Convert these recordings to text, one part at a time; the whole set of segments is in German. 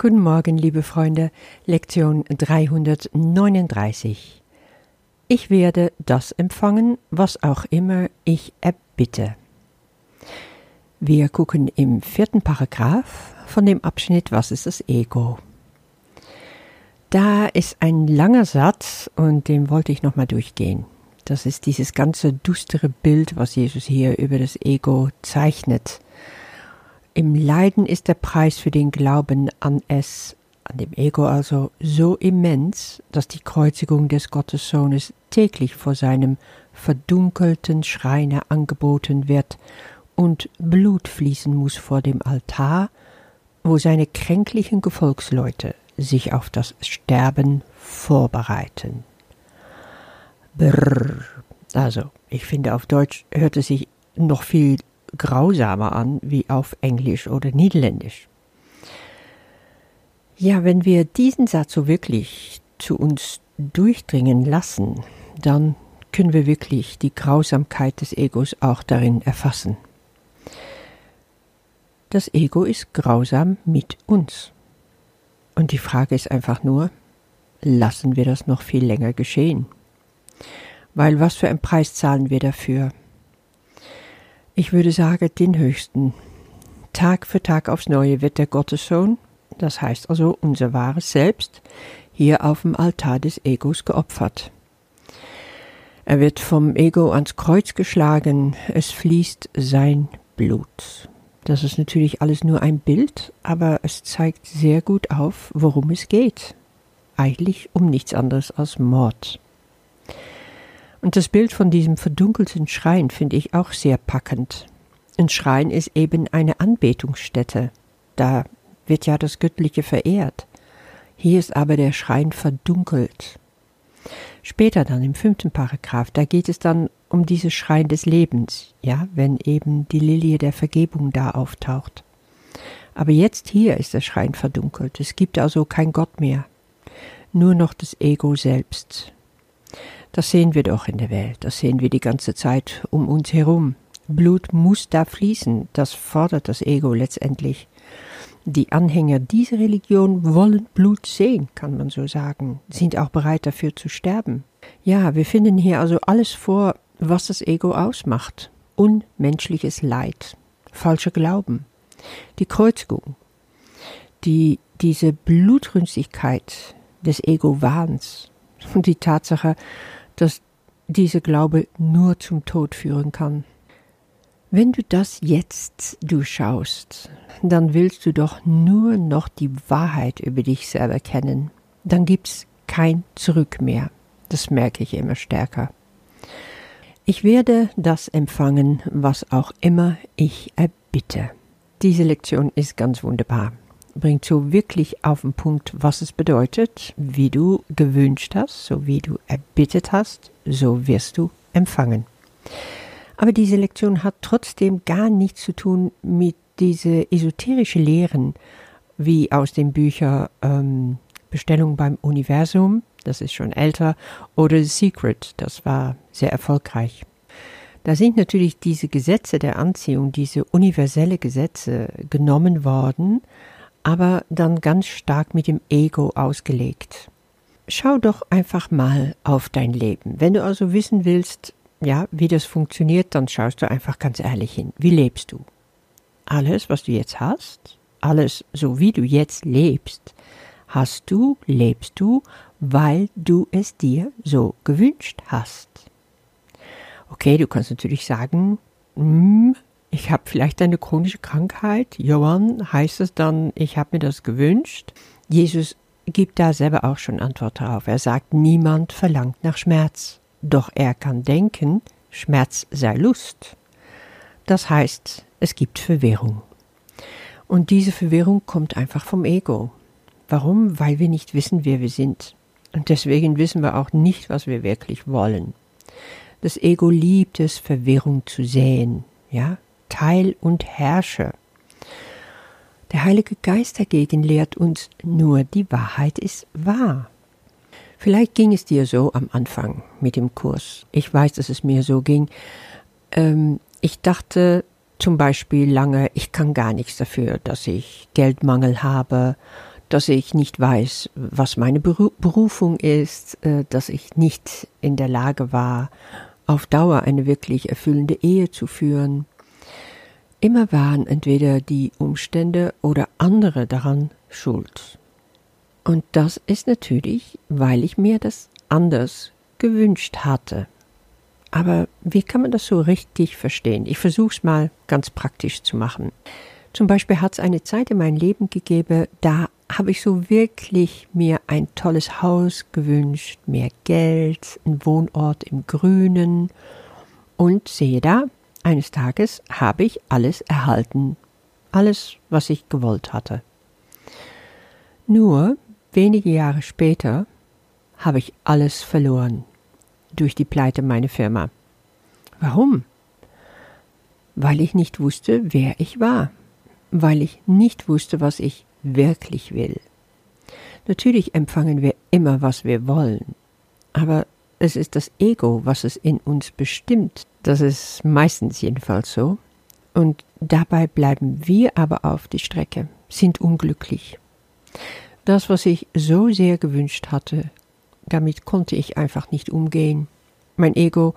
Guten Morgen, liebe Freunde, Lektion 339. Ich werde das empfangen, was auch immer ich erbitte. Wir gucken im vierten Paragraph von dem Abschnitt Was ist das Ego? Da ist ein langer Satz und den wollte ich nochmal durchgehen. Das ist dieses ganze düstere Bild, was Jesus hier über das Ego zeichnet. Im Leiden ist der Preis für den Glauben an es, an dem Ego also, so immens, dass die Kreuzigung des Gottessohnes täglich vor seinem verdunkelten Schreine angeboten wird und Blut fließen muss vor dem Altar, wo seine kränklichen Gefolgsleute sich auf das Sterben vorbereiten. Brrr. Also, ich finde, auf Deutsch hört es sich noch viel grausamer an wie auf Englisch oder Niederländisch. Ja, wenn wir diesen Satz so wirklich zu uns durchdringen lassen, dann können wir wirklich die Grausamkeit des Egos auch darin erfassen. Das Ego ist grausam mit uns. Und die Frage ist einfach nur, lassen wir das noch viel länger geschehen? Weil was für einen Preis zahlen wir dafür? Ich würde sagen, den höchsten. Tag für Tag aufs Neue wird der Gottessohn, das heißt also unser wahres Selbst, hier auf dem Altar des Egos geopfert. Er wird vom Ego ans Kreuz geschlagen, es fließt sein Blut. Das ist natürlich alles nur ein Bild, aber es zeigt sehr gut auf, worum es geht. Eigentlich um nichts anderes als Mord. Und das Bild von diesem verdunkelten Schrein finde ich auch sehr packend. Ein Schrein ist eben eine Anbetungsstätte. Da wird ja das Göttliche verehrt. Hier ist aber der Schrein verdunkelt. Später dann im fünften Paragraph, da geht es dann um dieses Schrein des Lebens, ja, wenn eben die Lilie der Vergebung da auftaucht. Aber jetzt hier ist der Schrein verdunkelt. Es gibt also kein Gott mehr. Nur noch das Ego selbst. Das sehen wir doch in der Welt, das sehen wir die ganze Zeit um uns herum. Blut muss da fließen, das fordert das Ego letztendlich. Die Anhänger dieser Religion wollen Blut sehen, kann man so sagen, sind auch bereit dafür zu sterben. Ja, wir finden hier also alles vor, was das Ego ausmacht. Unmenschliches Leid, falscher Glauben, die Kreuzigung, die, diese Blutrünstigkeit des Ego-Wahns und die Tatsache, dass dieser Glaube nur zum Tod führen kann. Wenn du das jetzt durchschaust, dann willst du doch nur noch die Wahrheit über dich selber kennen. Dann gibt's kein Zurück mehr. Das merke ich immer stärker. Ich werde das empfangen, was auch immer ich erbitte. Diese Lektion ist ganz wunderbar bringt so wirklich auf den Punkt, was es bedeutet, wie du gewünscht hast, so wie du erbittet hast, so wirst du empfangen. Aber diese Lektion hat trotzdem gar nichts zu tun mit diese esoterische Lehren, wie aus den Büchern ähm, Bestellung beim Universum, das ist schon älter, oder Secret, das war sehr erfolgreich. Da sind natürlich diese Gesetze der Anziehung, diese universelle Gesetze genommen worden, aber dann ganz stark mit dem Ego ausgelegt. Schau doch einfach mal auf dein Leben. Wenn du also wissen willst, ja, wie das funktioniert, dann schaust du einfach ganz ehrlich hin. Wie lebst du? Alles, was du jetzt hast, alles so wie du jetzt lebst, hast du, lebst du, weil du es dir so gewünscht hast. Okay, du kannst natürlich sagen, hm, ich habe vielleicht eine chronische Krankheit. Johann heißt es dann, ich habe mir das gewünscht. Jesus gibt da selber auch schon Antwort darauf. Er sagt, niemand verlangt nach Schmerz. Doch er kann denken, Schmerz sei Lust. Das heißt, es gibt Verwirrung. Und diese Verwirrung kommt einfach vom Ego. Warum? Weil wir nicht wissen, wer wir sind. Und deswegen wissen wir auch nicht, was wir wirklich wollen. Das Ego liebt es, Verwirrung zu säen. Ja, Teil und herrsche. Der Heilige Geist dagegen lehrt uns nur, die Wahrheit ist wahr. Vielleicht ging es dir so am Anfang mit dem Kurs. Ich weiß, dass es mir so ging. Ähm, ich dachte zum Beispiel lange, ich kann gar nichts dafür, dass ich Geldmangel habe, dass ich nicht weiß, was meine Berufung ist, äh, dass ich nicht in der Lage war, auf Dauer eine wirklich erfüllende Ehe zu führen. Immer waren entweder die Umstände oder andere daran schuld. Und das ist natürlich, weil ich mir das anders gewünscht hatte. Aber wie kann man das so richtig verstehen? Ich versuche es mal ganz praktisch zu machen. Zum Beispiel hat es eine Zeit in meinem Leben gegeben, da habe ich so wirklich mir ein tolles Haus gewünscht, mehr Geld, einen Wohnort im Grünen. Und sehe da, eines Tages habe ich alles erhalten, alles, was ich gewollt hatte. Nur wenige Jahre später habe ich alles verloren durch die Pleite meiner Firma. Warum? Weil ich nicht wusste, wer ich war, weil ich nicht wusste, was ich wirklich will. Natürlich empfangen wir immer, was wir wollen, aber es ist das Ego, was es in uns bestimmt. Das ist meistens jedenfalls so. Und dabei bleiben wir aber auf die Strecke, sind unglücklich. Das, was ich so sehr gewünscht hatte, damit konnte ich einfach nicht umgehen. Mein Ego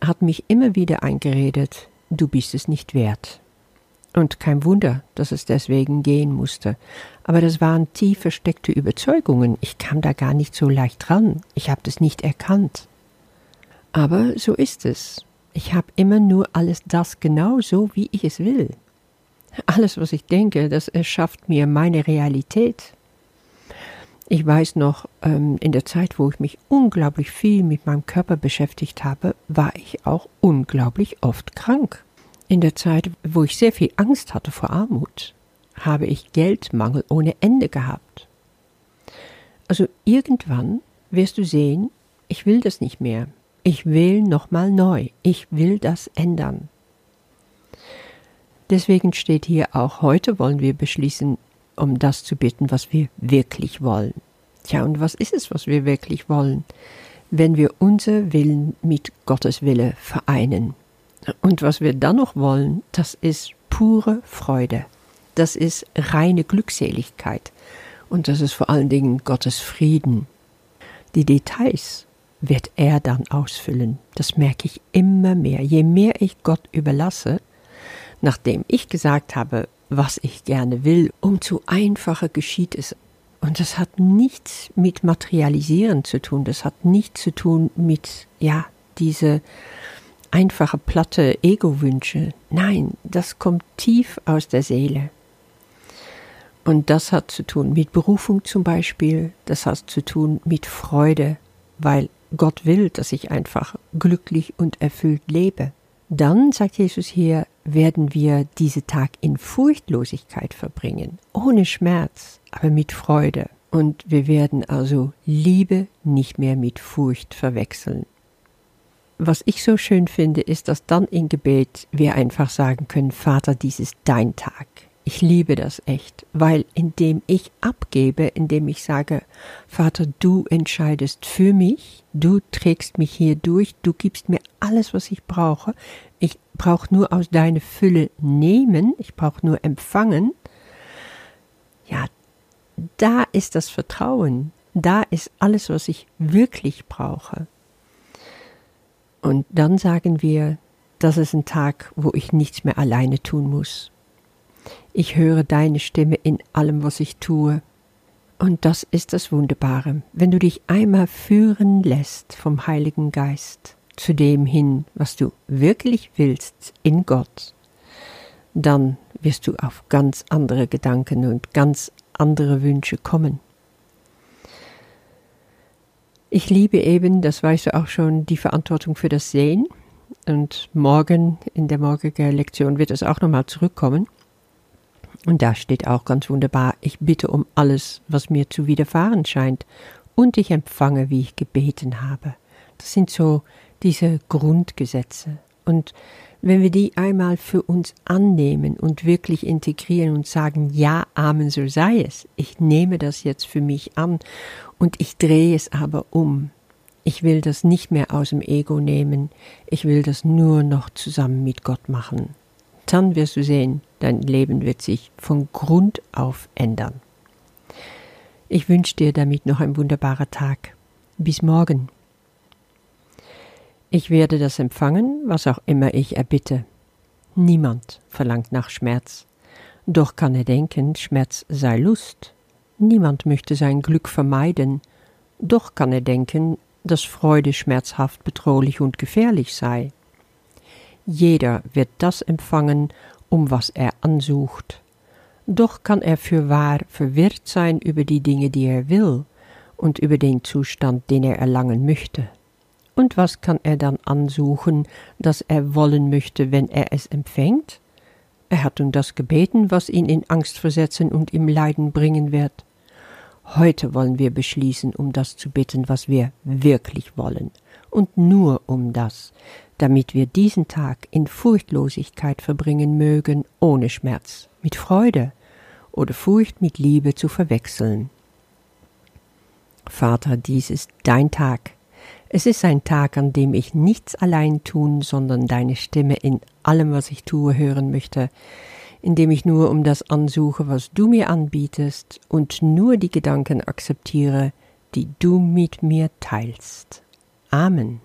hat mich immer wieder eingeredet, du bist es nicht wert. Und kein Wunder, dass es deswegen gehen musste. Aber das waren tief versteckte Überzeugungen. Ich kam da gar nicht so leicht ran. Ich habe das nicht erkannt. Aber so ist es. Ich habe immer nur alles das genau so, wie ich es will. Alles, was ich denke, das erschafft mir meine Realität. Ich weiß noch, ähm, in der Zeit, wo ich mich unglaublich viel mit meinem Körper beschäftigt habe, war ich auch unglaublich oft krank. In der Zeit, wo ich sehr viel Angst hatte vor Armut, habe ich Geldmangel ohne Ende gehabt. Also irgendwann wirst du sehen, ich will das nicht mehr. Ich will nochmal neu. Ich will das ändern. Deswegen steht hier auch heute wollen wir beschließen, um das zu bitten, was wir wirklich wollen. Tja, und was ist es, was wir wirklich wollen? Wenn wir unser Willen mit Gottes Wille vereinen. Und was wir dann noch wollen, das ist pure Freude. Das ist reine Glückseligkeit. Und das ist vor allen Dingen Gottes Frieden. Die Details wird er dann ausfüllen. Das merke ich immer mehr. Je mehr ich Gott überlasse, nachdem ich gesagt habe, was ich gerne will, umso einfacher geschieht es. Und das hat nichts mit Materialisieren zu tun, das hat nichts zu tun mit, ja, diese einfache, platte Ego-Wünsche. Nein, das kommt tief aus der Seele. Und das hat zu tun mit Berufung zum Beispiel, das hat zu tun mit Freude, weil Gott will, dass ich einfach glücklich und erfüllt lebe. Dann, sagt Jesus hier, werden wir diese Tag in Furchtlosigkeit verbringen, ohne Schmerz, aber mit Freude. Und wir werden also Liebe nicht mehr mit Furcht verwechseln. Was ich so schön finde, ist, dass dann im Gebet wir einfach sagen können, Vater, dies ist dein Tag. Ich liebe das echt, weil indem ich abgebe, indem ich sage, Vater, du entscheidest für mich, du trägst mich hier durch, du gibst mir alles, was ich brauche, ich brauche nur aus deiner Fülle nehmen, ich brauche nur empfangen, ja, da ist das Vertrauen, da ist alles, was ich wirklich brauche. Und dann sagen wir, das ist ein Tag, wo ich nichts mehr alleine tun muss. Ich höre deine Stimme in allem, was ich tue. Und das ist das Wunderbare, wenn du dich einmal führen lässt vom Heiligen Geist zu dem hin, was du wirklich willst in Gott, dann wirst du auf ganz andere Gedanken und ganz andere Wünsche kommen. Ich liebe eben, das weißt du auch schon, die Verantwortung für das Sehen. Und morgen in der morgigen Lektion wird es auch nochmal zurückkommen. Und da steht auch ganz wunderbar, ich bitte um alles, was mir zu widerfahren scheint, und ich empfange, wie ich gebeten habe. Das sind so diese Grundgesetze. Und wenn wir die einmal für uns annehmen und wirklich integrieren und sagen, ja, Amen, so sei es, ich nehme das jetzt für mich an und ich drehe es aber um. Ich will das nicht mehr aus dem Ego nehmen, ich will das nur noch zusammen mit Gott machen dann wirst du sehen, dein Leben wird sich von Grund auf ändern. Ich wünsche dir damit noch ein wunderbarer Tag. Bis morgen. Ich werde das empfangen, was auch immer ich erbitte. Niemand verlangt nach Schmerz. Doch kann er denken, Schmerz sei Lust. Niemand möchte sein Glück vermeiden. Doch kann er denken, dass Freude schmerzhaft, bedrohlich und gefährlich sei. Jeder wird das empfangen, um was er ansucht. Doch kann er für wahr verwirrt sein über die Dinge, die er will, und über den Zustand, den er erlangen möchte. Und was kann er dann ansuchen, das er wollen möchte, wenn er es empfängt? Er hat um das gebeten, was ihn in Angst versetzen und im Leiden bringen wird. Heute wollen wir beschließen, um das zu bitten, was wir wirklich wollen, und nur um das, damit wir diesen Tag in Furchtlosigkeit verbringen mögen, ohne Schmerz, mit Freude oder Furcht mit Liebe zu verwechseln. Vater, dies ist dein Tag. Es ist ein Tag, an dem ich nichts allein tun, sondern deine Stimme in allem, was ich tue, hören möchte indem ich nur um das ansuche, was du mir anbietest und nur die Gedanken akzeptiere, die du mit mir teilst. Amen.